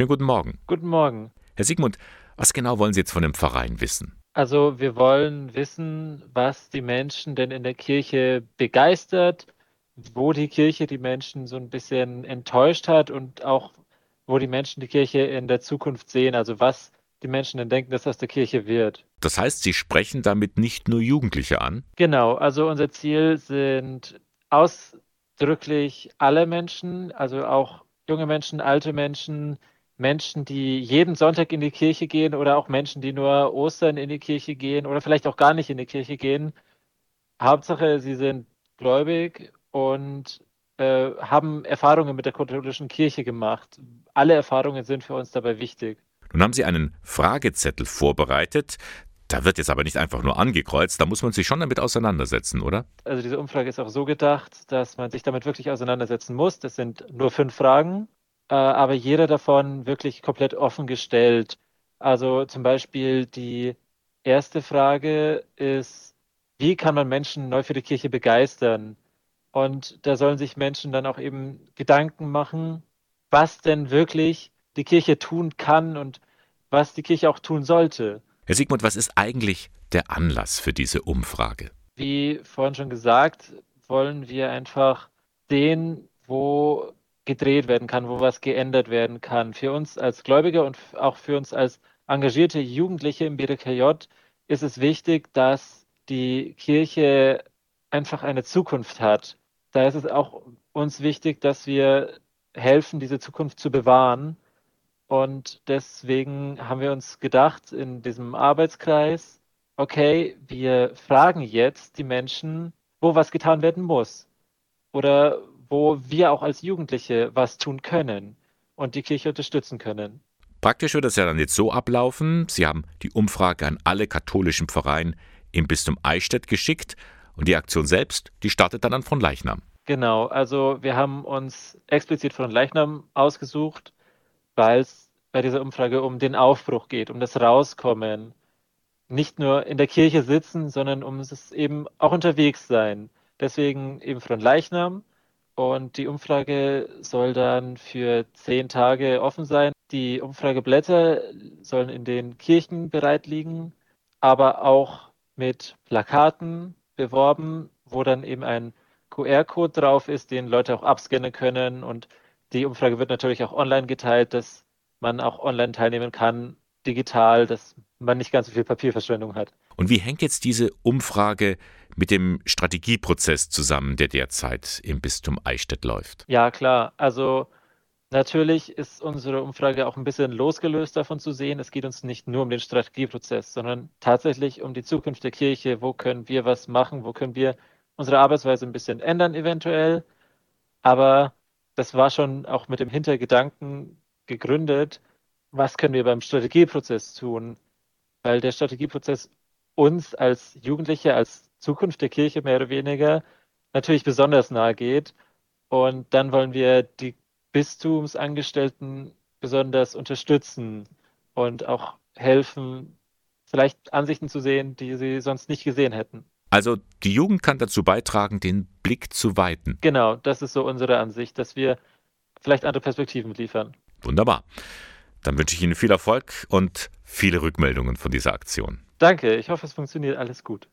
Schönen guten Morgen. Guten Morgen. Herr Sigmund, was genau wollen Sie jetzt von dem Verein wissen? Also wir wollen wissen, was die Menschen denn in der Kirche begeistert, wo die Kirche die Menschen so ein bisschen enttäuscht hat und auch wo die Menschen die Kirche in der Zukunft sehen, also was die Menschen denn denken, dass aus der Kirche wird. Das heißt, Sie sprechen damit nicht nur Jugendliche an? Genau, also unser Ziel sind ausdrücklich alle Menschen, also auch junge Menschen, alte Menschen, Menschen, die jeden Sonntag in die Kirche gehen oder auch Menschen, die nur Ostern in die Kirche gehen oder vielleicht auch gar nicht in die Kirche gehen. Hauptsache, sie sind gläubig und äh, haben Erfahrungen mit der katholischen Kirche gemacht. Alle Erfahrungen sind für uns dabei wichtig. Nun haben Sie einen Fragezettel vorbereitet. Da wird jetzt aber nicht einfach nur angekreuzt, da muss man sich schon damit auseinandersetzen, oder? Also diese Umfrage ist auch so gedacht, dass man sich damit wirklich auseinandersetzen muss. Das sind nur fünf Fragen äh, aber jeder davon wirklich komplett offen gestellt. Also zum Beispiel die erste Frage ist, wie kann man Menschen neu für die Kirche begeistern? Und da sollen sich Menschen dann auch eben Gedanken machen, was denn wirklich die Kirche tun kann und was die Kirche auch tun sollte. Herr Sigmund, was ist eigentlich der Anlass für diese Umfrage? Wie vorhin schon gesagt, wollen wir einfach sehen, wo gedreht werden kann, wo was geändert werden kann. Für uns als Gläubige und auch für uns als engagierte Jugendliche im BDKJ ist es wichtig, dass die Kirche einfach eine Zukunft hat. Da ist es auch uns wichtig, dass wir helfen, diese Zukunft zu bewahren. Und deswegen haben wir uns gedacht in diesem Arbeitskreis, okay, wir fragen jetzt die Menschen, wo was getan werden muss. Oder wo wir auch als Jugendliche was tun können und die Kirche unterstützen können. Praktisch wird es ja dann jetzt so ablaufen. Sie haben die Umfrage an alle katholischen Pfarreien im Bistum Eichstätt geschickt und die Aktion selbst, die startet dann an von Leichnam. Genau, also wir haben uns explizit von Leichnam ausgesucht, weil es bei dieser Umfrage um den Aufbruch geht, um das Rauskommen. Nicht nur in der Kirche sitzen, sondern um es eben auch unterwegs sein. Deswegen eben von Leichnam. Und die Umfrage soll dann für zehn Tage offen sein. Die Umfrageblätter sollen in den Kirchen bereit liegen, aber auch mit Plakaten beworben, wo dann eben ein QR-Code drauf ist, den Leute auch abscannen können. Und die Umfrage wird natürlich auch online geteilt, dass man auch online teilnehmen kann, digital, dass man nicht ganz so viel Papierverschwendung hat. Und wie hängt jetzt diese Umfrage mit dem Strategieprozess zusammen, der derzeit im Bistum Eichstätt läuft? Ja, klar. Also natürlich ist unsere Umfrage auch ein bisschen losgelöst davon zu sehen. Es geht uns nicht nur um den Strategieprozess, sondern tatsächlich um die Zukunft der Kirche. Wo können wir was machen? Wo können wir unsere Arbeitsweise ein bisschen ändern eventuell? Aber das war schon auch mit dem Hintergedanken gegründet, was können wir beim Strategieprozess tun? Weil der Strategieprozess uns als Jugendliche, als Zukunft der Kirche mehr oder weniger natürlich besonders nahe geht. Und dann wollen wir die Bistumsangestellten besonders unterstützen und auch helfen, vielleicht Ansichten zu sehen, die sie sonst nicht gesehen hätten. Also die Jugend kann dazu beitragen, den Blick zu weiten. Genau, das ist so unsere Ansicht, dass wir vielleicht andere Perspektiven liefern. Wunderbar. Dann wünsche ich Ihnen viel Erfolg und viele Rückmeldungen von dieser Aktion. Danke, ich hoffe, es funktioniert alles gut.